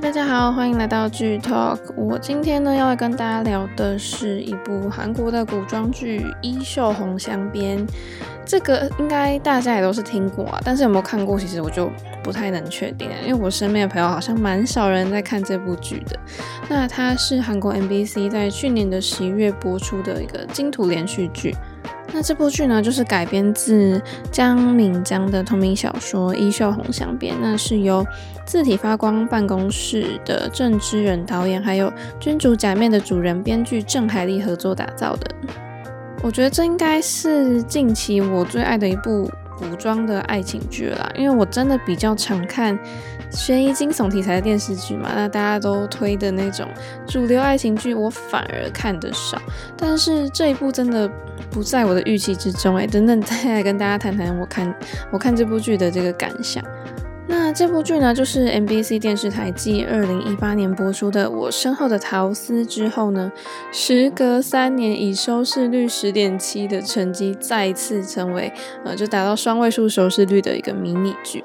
大家好，欢迎来到剧 Talk。我今天呢要来跟大家聊的是一部韩国的古装剧《衣袖红镶边》。这个应该大家也都是听过啊，但是有没有看过，其实我就不太能确定，因为我身边的朋友好像蛮少人在看这部剧的。那它是韩国 MBC 在去年的十一月播出的一个金土连续剧。那这部剧呢，就是改编自江敏江的同名小说《衣袖红镶边》，那是由字体发光办公室的郑之仁导演，还有君主假面的主人编剧郑海丽合作打造的。我觉得这应该是近期我最爱的一部古装的爱情剧啦，因为我真的比较常看悬疑惊悚题材的电视剧嘛，那大家都推的那种主流爱情剧，我反而看得少。但是这一部真的不在我的预期之中，哎，等等再来跟大家谈谈我看我看这部剧的这个感想。那这部剧呢，就是 MBC 电视台继二零一八年播出的《我身后的桃丝》之后呢，时隔三年以收视率十点七的成绩再次成为呃，就达到双位数收视率的一个迷你剧。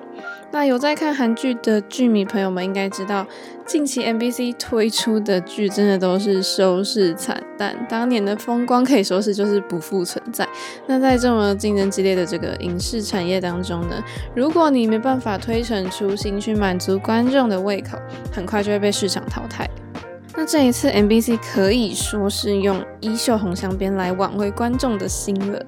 那有在看韩剧的剧迷朋友们应该知道，近期 MBC 推出的剧真的都是收视惨淡，当年的风光可以说是就是不复存在。那在这么竞争激烈的这个影视产业当中呢，如果你没办法推陈出新去满足观众的胃口，很快就会被市场淘汰。那这一次 MBC 可以说是用衣袖红镶边来挽回观众的心了。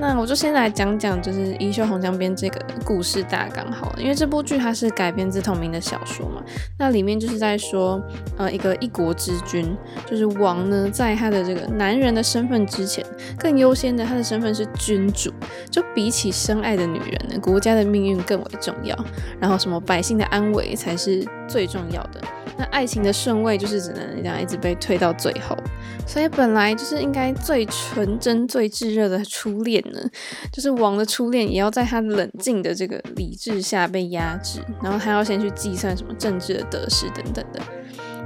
那我就先来讲讲，就是《衣袖红镶边》这个故事大纲好了，因为这部剧它是改编自同名的小说嘛。那里面就是在说，呃，一个一国之君，就是王呢，在他的这个男人的身份之前，更优先的他的身份是君主，就比起深爱的女人呢，国家的命运更为重要，然后什么百姓的安危才是最重要的。那爱情的顺位就是只能这样一直被推到最后，所以本来就是应该最纯真、最炙热的初恋呢，就是王的初恋，也要在他冷静的这个理智下被压制，然后他要先去计算什么政治的得失等等的。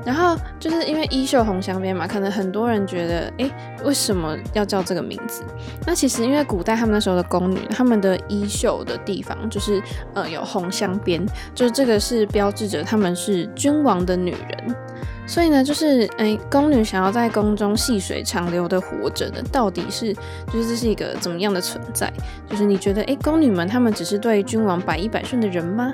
然后就是因为衣袖红镶边嘛，可能很多人觉得，哎，为什么要叫这个名字？那其实因为古代他们那时候的宫女，他们的衣袖的地方就是呃有红镶边，就这个是标志着他们是君王的女人。所以呢，就是诶，宫女想要在宫中细水长流的活着的，到底是就是这是一个怎么样的存在？就是你觉得，诶，宫女们她们只是对君王百依百顺的人吗？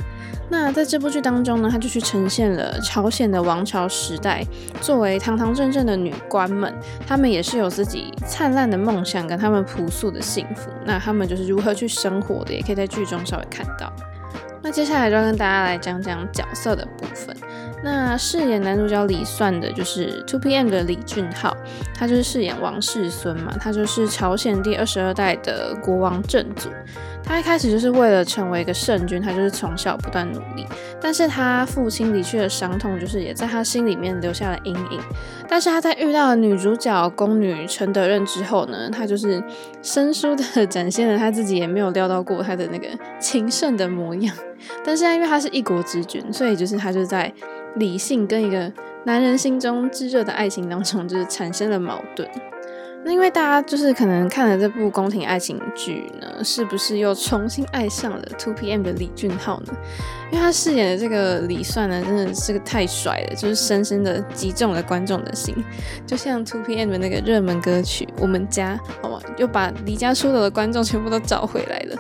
那在这部剧当中呢，她就去呈现了朝鲜的王朝时代，作为堂堂正正的女官们，她们也是有自己灿烂的梦想跟她们朴素的幸福。那她们就是如何去生活的，也可以在剧中稍微看到。那接下来就要跟大家来讲讲角色的部分。那饰演男主角李算的就是 T.O.P.M 的李俊昊，他就是饰演王世孙嘛，他就是朝鲜第二十二代的国王正祖。他一开始就是为了成为一个圣君，他就是从小不断努力。但是他父亲离去的伤痛，就是也在他心里面留下了阴影。但是他在遇到了女主角宫女陈德任之后呢，他就是生疏的展现了他自己也没有料到过他的那个情圣的模样。但是因为他是一国之君，所以就是他就在。理性跟一个男人心中炙热的爱情当中，就是产生了矛盾。那因为大家就是可能看了这部宫廷爱情剧呢，是不是又重新爱上了 Two PM 的李俊浩呢？因为他饰演的这个李算呢，真的是个太帅了，就是深深的击中了观众的心。就像 Two PM 的那个热门歌曲《我们家》，好吗？又把离家出走的观众全部都找回来了。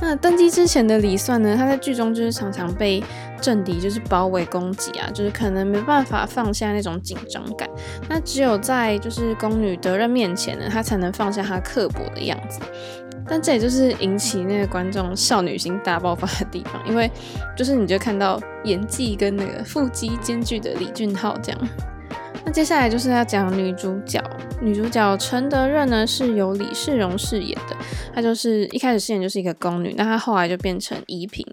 那登基之前的李算呢，他在剧中就是常常被政敌就是包围攻击啊，就是可能没办法放下那种紧张感。那只有在就是宫女德任面前呢，他才能放下他刻薄的样子。但这也就是引起那个观众少女心大爆发的地方，因为就是你就看到演技跟那个腹肌兼具的李俊昊这样。那接下来就是要讲女主角，女主角陈德润呢是由李世荣饰演的，她就是一开始饰演就是一个宫女，那她后来就变成妃嫔，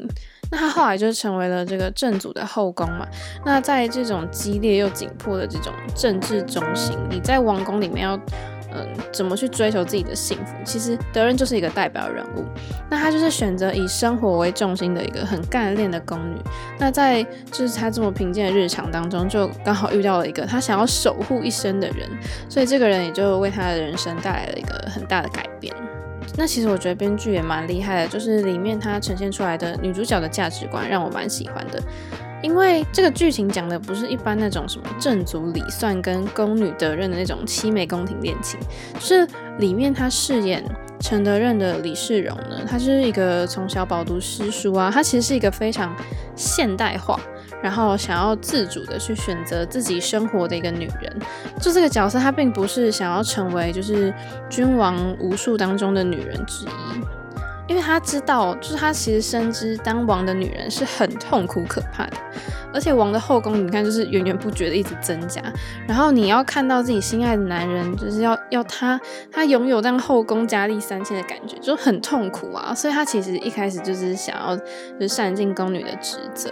那她后来就成为了这个正祖的后宫嘛。那在这种激烈又紧迫的这种政治中心，你在王宫里面要。嗯，怎么去追求自己的幸福？其实德任就是一个代表人物。那他就是选择以生活为重心的一个很干练的宫女。那在就是他这么平静的日常当中，就刚好遇到了一个他想要守护一生的人，所以这个人也就为他的人生带来了一个很大的改变。那其实我觉得编剧也蛮厉害的，就是里面他呈现出来的女主角的价值观让我蛮喜欢的。因为这个剧情讲的不是一般那种什么正族李算跟宫女德任的那种凄美宫廷恋情，是里面他饰演陈德任的李世荣呢，他就是一个从小饱读诗书啊，他其实是一个非常现代化，然后想要自主的去选择自己生活的一个女人。就这个角色，她并不是想要成为就是君王无数当中的女人之一。因为他知道，就是他其实深知当王的女人是很痛苦可怕的，而且王的后宫，你看就是源源不绝的一直增加，然后你要看到自己心爱的男人，就是要要他他拥有这样后宫佳丽三千的感觉，就很痛苦啊。所以他其实一开始就是想要就是善尽宫女的职责，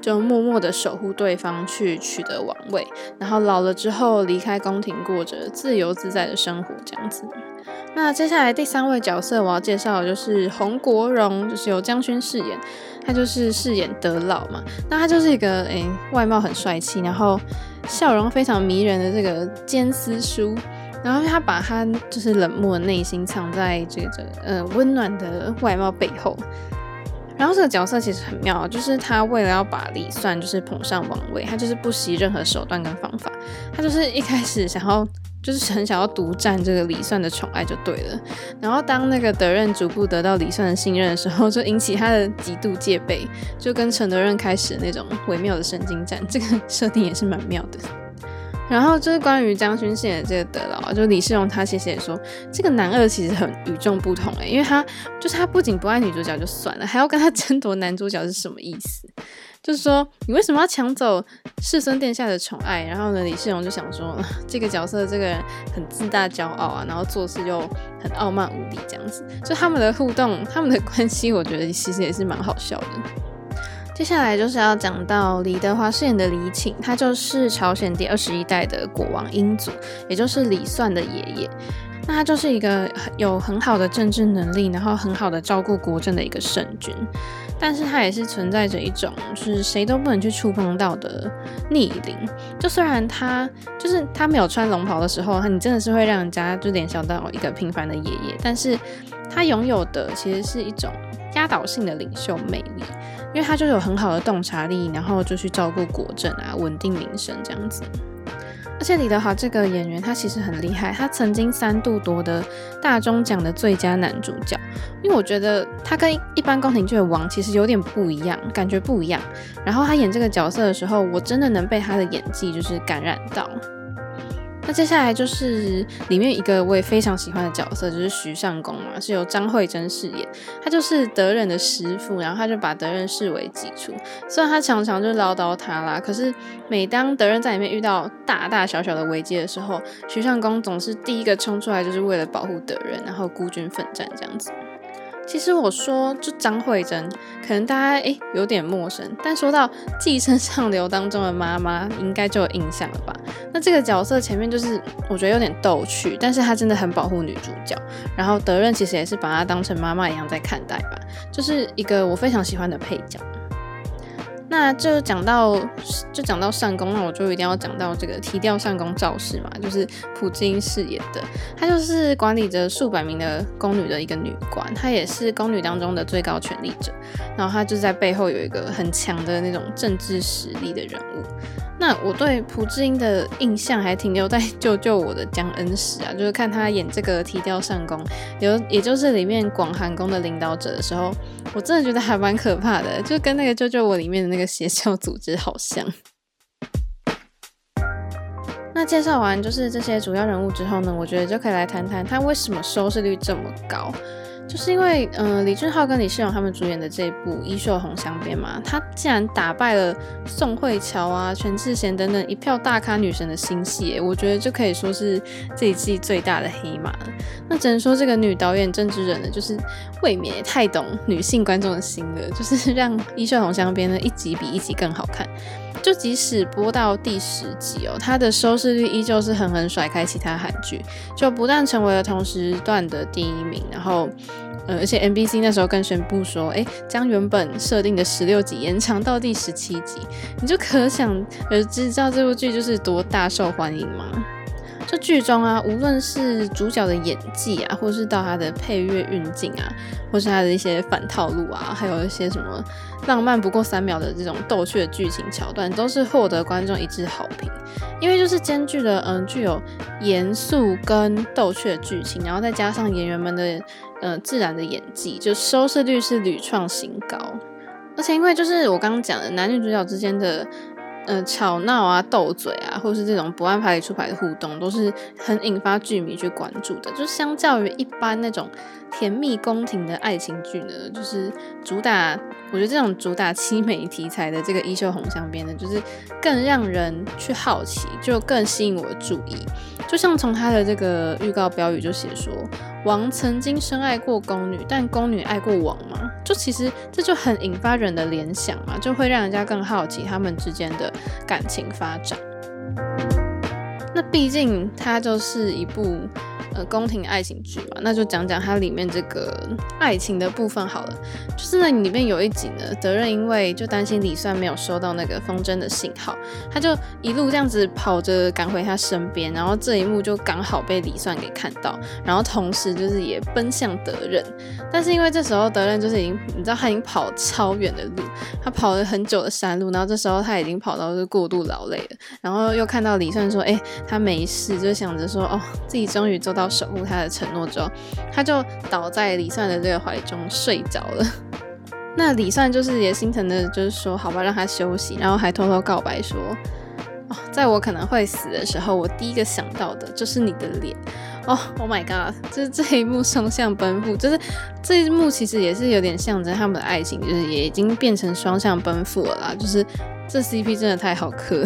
就默默的守护对方去取得王位，然后老了之后离开宫廷，过着自由自在的生活，这样子。那接下来第三位角色我要介绍的就是洪国荣，就是由江勋饰演，他就是饰演德老嘛。那他就是一个诶、外貌很帅气，然后笑容非常迷人的这个奸私书，然后他把他就是冷漠的内心藏在这个呃温暖的外貌背后。然后这个角色其实很妙，就是他为了要把李算就是捧上王位，他就是不惜任何手段跟方法，他就是一开始想要。就是很想要独占这个李算的宠爱就对了，然后当那个德任逐步得到李算的信任的时候，就引起他的极度戒备，就跟陈德任开始那种微妙的神经战，这个设定也是蛮妙的。然后就是关于江勋饰演的这个德老，就李世荣他其实也说，这个男二其实很与众不同诶，因为他就是他不仅不爱女主角就算了，还要跟他争夺男主角是什么意思？就是说，你为什么要抢走世孙殿下的宠爱？然后呢，李世荣就想说，这个角色这个人很自大骄傲啊，然后做事又很傲慢无礼这样子。就他们的互动，他们的关系，我觉得其实也是蛮好笑的。接下来就是要讲到李德华饰演的李寝，他就是朝鲜第二十一代的国王英祖，也就是李算的爷爷。那他就是一个有很好的政治能力，然后很好的照顾国政的一个圣君。但是他也是存在着一种，就是谁都不能去触碰到的逆鳞。就虽然他就是他没有穿龙袍的时候，你真的是会让人家就联想到一个平凡的爷爷。但是他拥有的其实是一种压倒性的领袖魅力，因为他就有很好的洞察力，然后就去照顾国政啊，稳定民生这样子。而且李德华这个演员，他其实很厉害，他曾经三度夺得大钟奖的最佳男主角。因为我觉得他跟一般宫廷剧的王其实有点不一样，感觉不一样。然后他演这个角色的时候，我真的能被他的演技就是感染到。那接下来就是里面一个我也非常喜欢的角色，就是徐尚宫嘛，是由张慧珍饰演。他就是德仁的师傅，然后他就把德仁视为己出。虽然他常常就唠叨他啦，可是每当德仁在里面遇到大大小小的危机的时候，徐尚宫总是第一个冲出来，就是为了保护德仁，然后孤军奋战这样子。其实我说，就张慧珍，可能大家诶有点陌生，但说到《寄生上流》当中的妈妈，应该就有印象了吧？那这个角色前面就是我觉得有点逗趣，但是她真的很保护女主角，然后德润其实也是把她当成妈妈一样在看待吧，就是一个我非常喜欢的配角。那就讲到就讲到上宫，那我就一定要讲到这个提调上宫赵氏嘛，就是普京饰演的，她就是管理着数百名的宫女的一个女官，她也是宫女当中的最高权力者，然后她就在背后有一个很强的那种政治实力的人物。那我对朴智英的印象还停留在《救救我的江恩时》啊，就是看他演这个提调上宫，有也就是里面广寒宫的领导者的时候，我真的觉得还蛮可怕的，就跟那个《救救我》里面的那个邪教组织好像。那介绍完就是这些主要人物之后呢，我觉得就可以来谈谈他为什么收视率这么高。就是因为，嗯、呃，李俊昊跟李世荣他们主演的这部《衣袖红镶边》嘛，他竟然打败了宋慧乔啊、全智贤等等一票大咖女神的新戏，我觉得就可以说是这一季最大的黑马了。那只能说这个女导演郑之人呢，就是未免也太懂女性观众的心了，就是让《衣袖红镶边》呢一集比一集更好看。就即使播到第十集哦，它的收视率依旧是狠狠甩开其他韩剧，就不但成为了同时段的第一名，然后，呃，而且 NBC 那时候更宣布说，哎，将原本设定的十六集延长到第十七集，你就可想而知，知道这部剧就是多大受欢迎吗？这剧中啊，无论是主角的演技啊，或是到他的配乐运镜啊，或是他的一些反套路啊，还有一些什么浪漫不过三秒的这种逗趣的剧情桥段，都是获得观众一致好评。因为就是兼具了嗯具有严肃跟逗趣的剧情，然后再加上演员们的嗯、呃、自然的演技，就收视率是屡创新高。而且因为就是我刚刚讲的男女主角之间的。呃，吵闹啊，斗嘴啊，或是这种不按牌理出牌的互动，都是很引发剧迷去关注的。就相较于一般那种甜蜜宫廷的爱情剧呢，就是主打，我觉得这种主打凄美题材的这个《衣袖红镶边》呢，就是更让人去好奇，就更吸引我的注意。就像从他的这个预告标语就写说。王曾经深爱过宫女，但宫女爱过王吗？就其实这就很引发人的联想嘛，就会让人家更好奇他们之间的感情发展。那毕竟它就是一部。呃，宫廷爱情剧嘛，那就讲讲它里面这个爱情的部分好了。就是那里面有一集呢，德任因为就担心李算没有收到那个风筝的信号，他就一路这样子跑着赶回他身边，然后这一幕就刚好被李算给看到，然后同时就是也奔向德任。但是因为这时候德任就是已经，你知道他已经跑超远的路，他跑了很久的山路，然后这时候他已经跑到是过度劳累了，然后又看到李算说，哎、他没事，就想着说，哦，自己终于做到。到守护他的承诺之后，他就倒在李算的这个怀中睡着了。那李算就是也心疼的，就是说好吧，让他休息，然后还偷偷告白说：“哦，在我可能会死的时候，我第一个想到的就是你的脸。”哦，Oh my God！就是这一幕双向奔赴，就是这一幕其实也是有点象征他们的爱情，就是也已经变成双向奔赴了啦。就是这 CP 真的太好磕。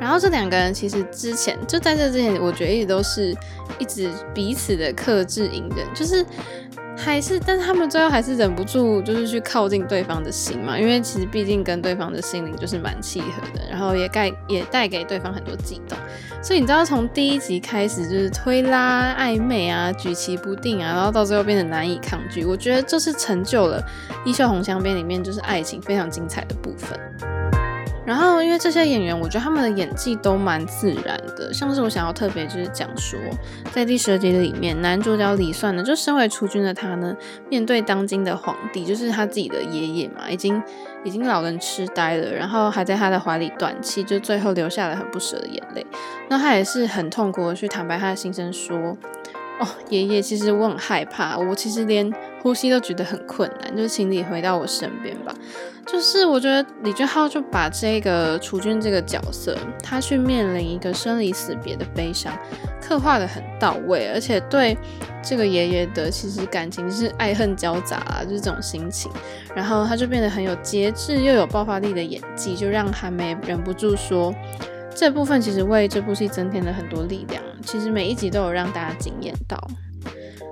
然后这两个人其实之前就在这之前，我觉得一直都是一直彼此的克制隐忍，就是还是，但是他们最后还是忍不住，就是去靠近对方的心嘛，因为其实毕竟跟对方的心灵就是蛮契合的，然后也带也带给对方很多悸动，所以你知道从第一集开始就是推拉暧昧啊，举棋不定啊，然后到最后变得难以抗拒，我觉得这是成就了《衣袖红香边》里面就是爱情非常精彩的部分。然后，因为这些演员，我觉得他们的演技都蛮自然的。像是我想要特别就是讲说，在第十二集里面，男主角李算呢，就身为储君的他呢，面对当今的皇帝，就是他自己的爷爷嘛，已经已经老人痴呆了，然后还在他的怀里断气，就最后流下了很不舍的眼泪。那他也是很痛苦的去坦白他的心声，说：“哦，爷爷，其实我很害怕，我其实连呼吸都觉得很困难，就是请你回到我身边吧。”就是我觉得李俊昊就把这个楚君这个角色，他去面临一个生离死别的悲伤，刻画的很到位，而且对这个爷爷的其实感情是爱恨交杂啊，就是这种心情。然后他就变得很有节制又有爆发力的演技，就让韩梅忍不住说，这部分其实为这部戏增添了很多力量。其实每一集都有让大家惊艳到。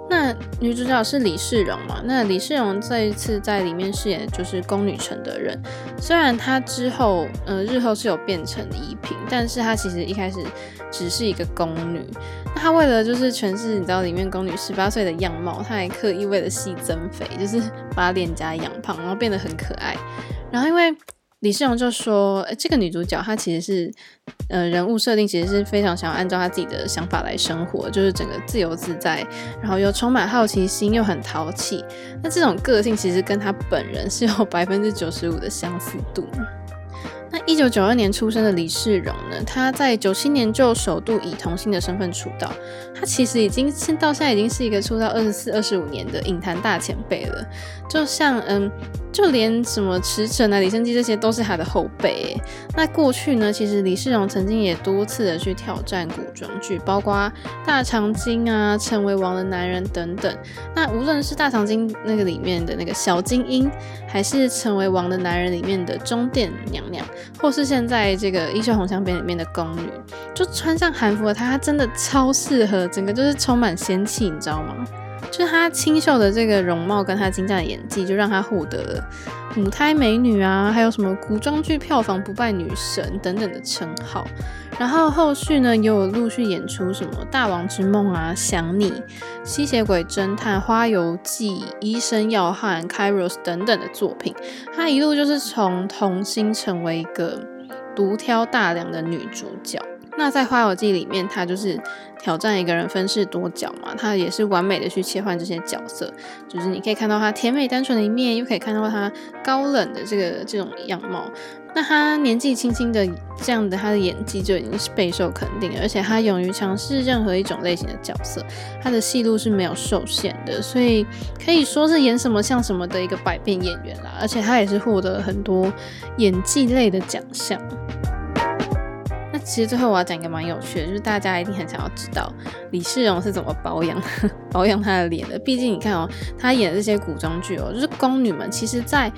那女主角是李世荣嘛？那李世荣这一次在里面饰演的就是宫女陈德人。虽然她之后，呃，日后是有变成仪嫔，但是她其实一开始只是一个宫女。那她为了就是诠释你知道里面宫女十八岁的样貌，她还刻意为了戏增肥，就是把脸颊养胖，然后变得很可爱。然后因为李世荣就说，欸，这个女主角她其实是，呃，人物设定其实是非常想要按照她自己的想法来生活，就是整个自由自在，然后又充满好奇心，又很淘气。那这种个性其实跟她本人是有 百分之九十五的相似度。那一九九二年出生的李世荣呢，他在九七年就首度以童星的身份出道，他其实已经现到现在已经是一个出道二十四、二十五年的影坛大前辈了，就像嗯。就连什么驰骋啊、李胜基这些都是他的后辈。那过去呢，其实李世荣曾经也多次的去挑战古装剧，包括《大长今》啊、《成为王的男人》等等。那无论是《大长今》那个里面的那个小金英，还是《成为王的男人》里面的中殿娘娘，或是现在这个《衣袖红镶边》里面的宫女，就穿上韩服的她，她真的超适合，整个就是充满仙气，你知道吗？就是她清秀的这个容貌，跟她精湛的演技，就让她获得了母胎美女啊，还有什么古装剧票房不败女神等等的称号。然后后续呢，也有陆续演出什么《大王之梦》啊、《想你》、《吸血鬼侦探》、《花游记》、《医生要汉》、《Kairos》等等的作品。她一路就是从童星成为一个独挑大梁的女主角。那在《花游记》里面，他就是挑战一个人分饰多角嘛，他也是完美的去切换这些角色，就是你可以看到他甜美单纯的一面，又可以看到他高冷的这个这种样貌。那他年纪轻轻的这样的他的演技就已经是备受肯定，而且他勇于尝试任何一种类型的角色，他的戏路是没有受限的，所以可以说是演什么像什么的一个百变演员啦。而且他也是获得了很多演技类的奖项。其实最后我要讲一个蛮有趣的，就是大家一定很想要知道李世荣是怎么保养 保养他的脸的。毕竟你看哦，他演的这些古装剧哦，就是宫女们，其实在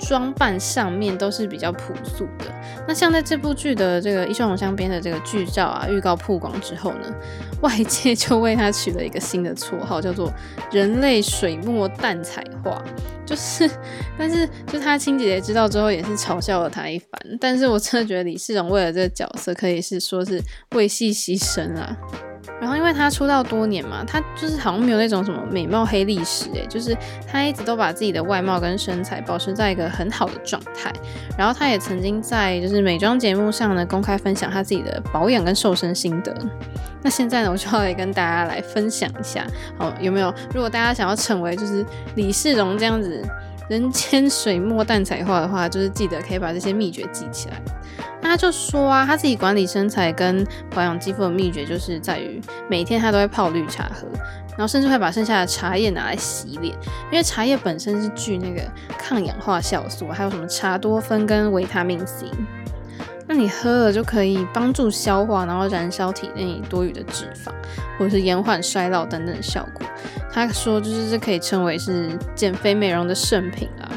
装扮上面都是比较朴素的。那像在这部剧的这个《一袖红镶边》的这个剧照啊，预告曝光之后呢，外界就为他取了一个新的绰号，叫做“人类水墨淡彩画”。就是，但是就他亲姐姐知道之后，也是嘲笑了他一番。但是我真的觉得李世荣为了这个角色，可以是说是为戏牺牲啊。然后因为他出道多年嘛，他就是好像没有那种什么美貌黑历史诶，就是他一直都把自己的外貌跟身材保持在一个很好的状态。然后他也曾经在就是美妆节目上呢公开分享他自己的保养跟瘦身心得。那现在呢，我就要来跟大家来分享一下，好，有没有？如果大家想要成为就是李世荣这样子人间水墨淡彩画的话，就是记得可以把这些秘诀记起来。那他就说啊，他自己管理身材跟保养肌肤的秘诀，就是在于每天他都会泡绿茶喝，然后甚至会把剩下的茶叶拿来洗脸，因为茶叶本身是具那个抗氧化酵素，还有什么茶多酚跟维他命 C。那你喝了就可以帮助消化，然后燃烧体内多余的脂肪，或者是延缓衰老等等的效果。他说，就是这可以称为是减肥美容的圣品啊。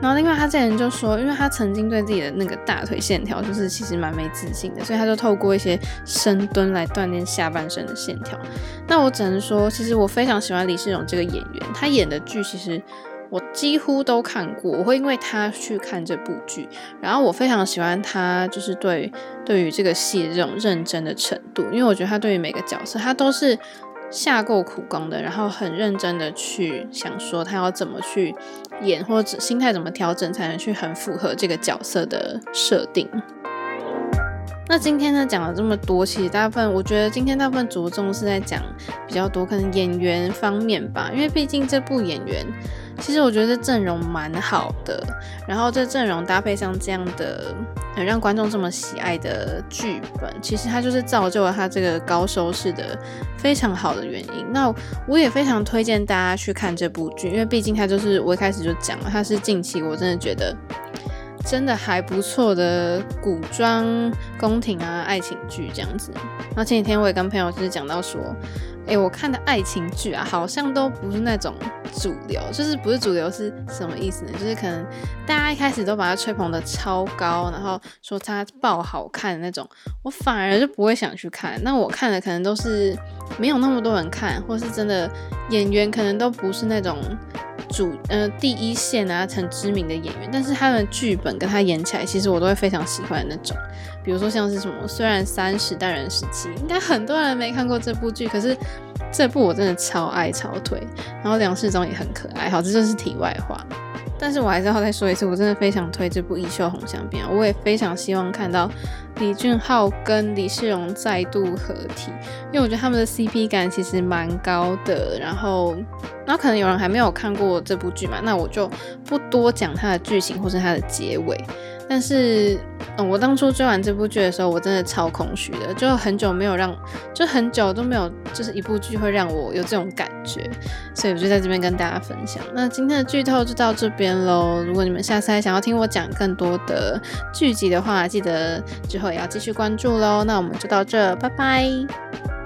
然后另外他这人就说，因为他曾经对自己的那个大腿线条就是其实蛮没自信的，所以他就透过一些深蹲来锻炼下半身的线条。那我只能说，其实我非常喜欢李世荣这个演员，他演的剧其实。我几乎都看过，我会因为他去看这部剧，然后我非常喜欢他，就是对对于这个戏的这种认真的程度，因为我觉得他对于每个角色，他都是下过苦功的，然后很认真的去想说他要怎么去演，或者心态怎么调整，才能去很符合这个角色的设定。那今天呢，讲了这么多，其实大部分我觉得今天大部分着重是在讲比较多可能演员方面吧，因为毕竟这部演员。其实我觉得这阵容蛮好的，然后这阵容搭配上这样的，很让观众这么喜爱的剧本，其实它就是造就了它这个高收视的非常好的原因。那我也非常推荐大家去看这部剧，因为毕竟它就是我一开始就讲了，它是近期我真的觉得真的还不错的古装宫廷啊爱情剧这样子。然后前几天我也跟朋友就是讲到说。诶、欸，我看的爱情剧啊，好像都不是那种主流，就是不是主流是什么意思呢？就是可能大家一开始都把它吹捧的超高，然后说它爆好看的那种，我反而就不会想去看。那我看的可能都是没有那么多人看，或是真的演员可能都不是那种。主呃第一线啊，很知名的演员，但是他的剧本跟他演起来，其实我都会非常喜欢的那种。比如说像是什么，虽然三十代人时期，应该很多人没看过这部剧，可是这部我真的超爱超推。然后梁世宗也很可爱，好，这就是题外话。但是我还是要再说一次，我真的非常推这部《一袖红香边》，我也非常希望看到李俊昊跟李世荣再度合体，因为我觉得他们的 CP 感其实蛮高的。然后，那可能有人还没有看过这部剧嘛，那我就不多讲它的剧情或是它的结尾。但是，嗯，我当初追完这部剧的时候，我真的超空虚的，就很久没有让，就很久都没有，就是一部剧会让我有这种感觉，所以我就在这边跟大家分享。那今天的剧透就到这边喽。如果你们下次还想要听我讲更多的剧集的话，记得之后也要继续关注喽。那我们就到这，拜拜。